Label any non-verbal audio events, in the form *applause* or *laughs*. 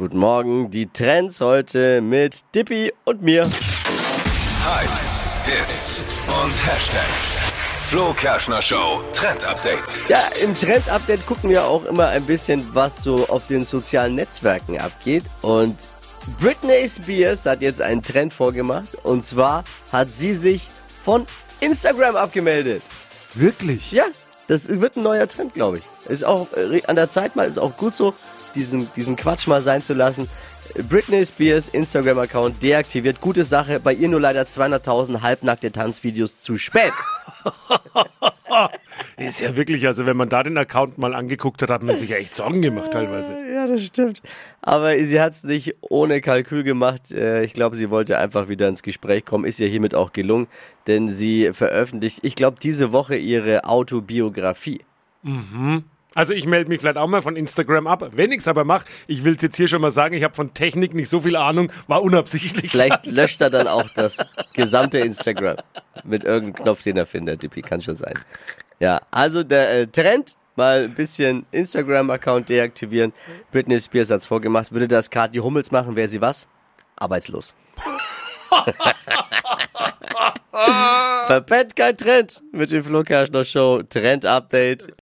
Guten Morgen, die Trends heute mit Dippy und mir. Hypes, Hits und Hashtags. Flo Kerschner Show Trend Update. Ja, im Trend-Update gucken wir auch immer ein bisschen, was so auf den sozialen Netzwerken abgeht. Und Britney Spears hat jetzt einen Trend vorgemacht. Und zwar hat sie sich von Instagram abgemeldet. Wirklich? Ja, das wird ein neuer Trend, glaube ich. Ist auch äh, an der Zeit mal, ist auch gut so, diesen, diesen Quatsch mal sein zu lassen. Britney Spears Instagram-Account deaktiviert. Gute Sache. Bei ihr nur leider 200.000 halbnackte Tanzvideos zu spät. *laughs* Ist ja wirklich, also wenn man da den Account mal angeguckt hat, hat man sich ja echt Sorgen gemacht teilweise. Ja, das stimmt. Aber sie hat es nicht ohne Kalkül gemacht. Äh, Ich glaube, sie wollte einfach wieder ins Gespräch kommen. Ist ihr hiermit auch gelungen, denn sie veröffentlicht, ich glaube, diese Woche ihre Autobiografie. Also ich melde mich vielleicht auch mal von Instagram ab. Wenn ich es aber mache, ich will es jetzt hier schon mal sagen, ich habe von Technik nicht so viel Ahnung, war unabsichtlich. Vielleicht *laughs* löscht er dann auch das gesamte Instagram mit irgendeinem Knopf, den er findet. Dippi, kann schon sein. Ja, also der äh, Trend, mal ein bisschen Instagram-Account deaktivieren. Britney Spears hat's vorgemacht. Würde das Kathi Hummels machen, wäre sie was? Arbeitslos. *laughs* Verpennt kein Trend mit dem Flo Kerschner Show. Trend-Update